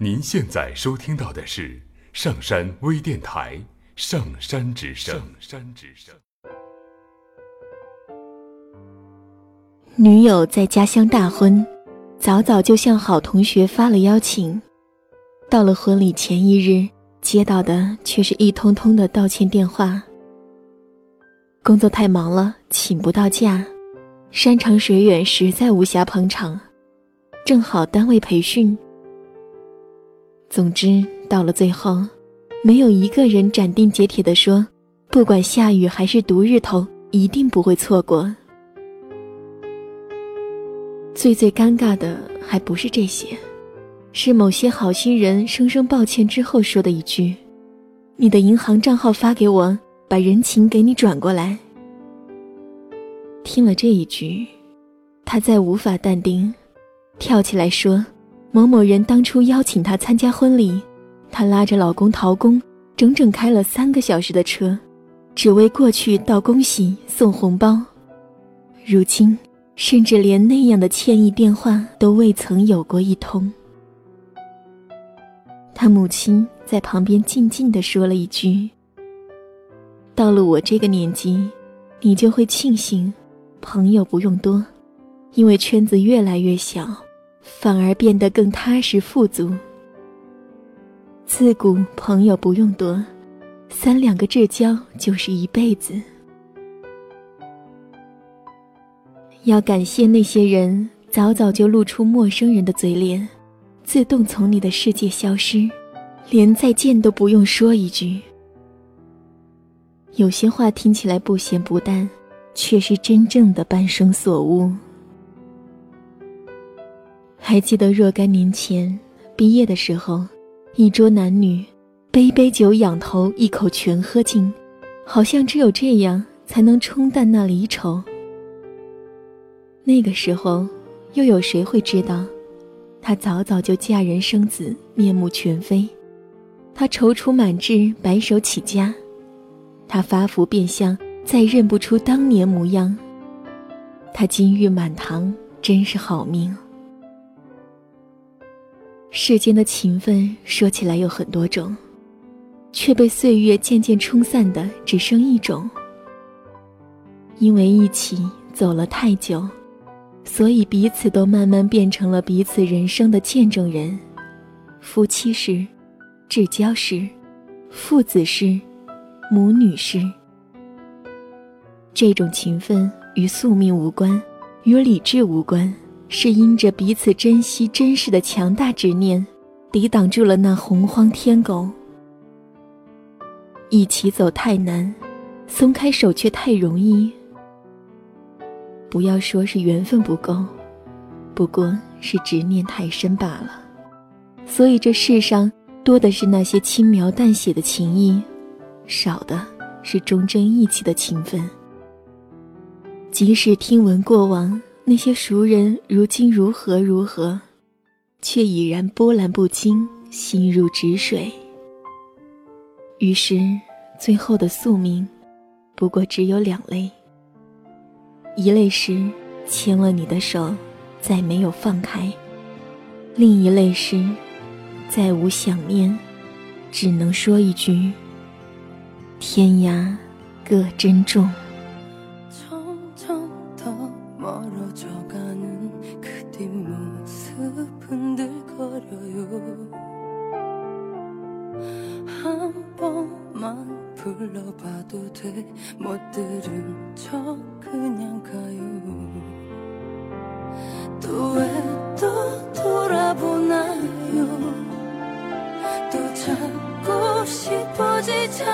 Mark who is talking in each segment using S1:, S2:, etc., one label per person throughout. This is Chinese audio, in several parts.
S1: 您现在收听到的是上山微电台《上山之声》。上山之声。
S2: 女友在家乡大婚，早早就向好同学发了邀请。到了婚礼前一日，接到的却是一通通的道歉电话。工作太忙了，请不到假，山长水远，实在无暇捧场。正好单位培训。总之，到了最后，没有一个人斩钉截铁地说，不管下雨还是毒日头，一定不会错过。最最尴尬的还不是这些，是某些好心人声声抱歉之后说的一句：“你的银行账号发给我，把人情给你转过来。”听了这一句，他再无法淡定。跳起来说：“某某人当初邀请她参加婚礼，她拉着老公陶工，整整开了三个小时的车，只为过去道恭喜、送红包。如今，甚至连那样的歉意电话都未曾有过一通。”他母亲在旁边静静地说了一句：“到了我这个年纪，你就会庆幸，朋友不用多，因为圈子越来越小。”反而变得更踏实富足。自古朋友不用多，三两个至交就是一辈子。要感谢那些人早早就露出陌生人的嘴脸，自动从你的世界消失，连再见都不用说一句。有些话听起来不咸不淡，却是真正的半生所悟。还记得若干年前毕业的时候，一桌男女，杯杯酒仰头，一口全喝尽，好像只有这样才能冲淡那离愁。那个时候，又有谁会知道，她早早就嫁人生子，面目全非；她踌躇满志，白手起家；她发福变相，再认不出当年模样。她金玉满堂，真是好命。世间的情分说起来有很多种，却被岁月渐渐冲散的只剩一种。因为一起走了太久，所以彼此都慢慢变成了彼此人生的见证人。夫妻时，至交时，父子时，母女时。这种情分与宿命无关，与理智无关。是因着彼此珍惜、真实的强大执念，抵挡住了那洪荒天狗。一起走太难，松开手却太容易。不要说是缘分不够，不过是执念太深罢了。所以这世上多的是那些轻描淡写的情谊，少的是忠贞义气的情分。即使听闻过往。那些熟人如今如何如何，却已然波澜不惊，心如止水。于是，最后的宿命，不过只有两类：一类是牵了你的手，再没有放开；另一类是再无想念，只能说一句：天涯各珍重。 불러봐도 돼. 못 들은 척 그냥 가요. 또왜또 돌아보나요? 또 찾고 싶어지잖아.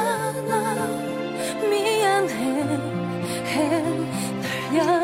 S2: 미안해. 날 약해지게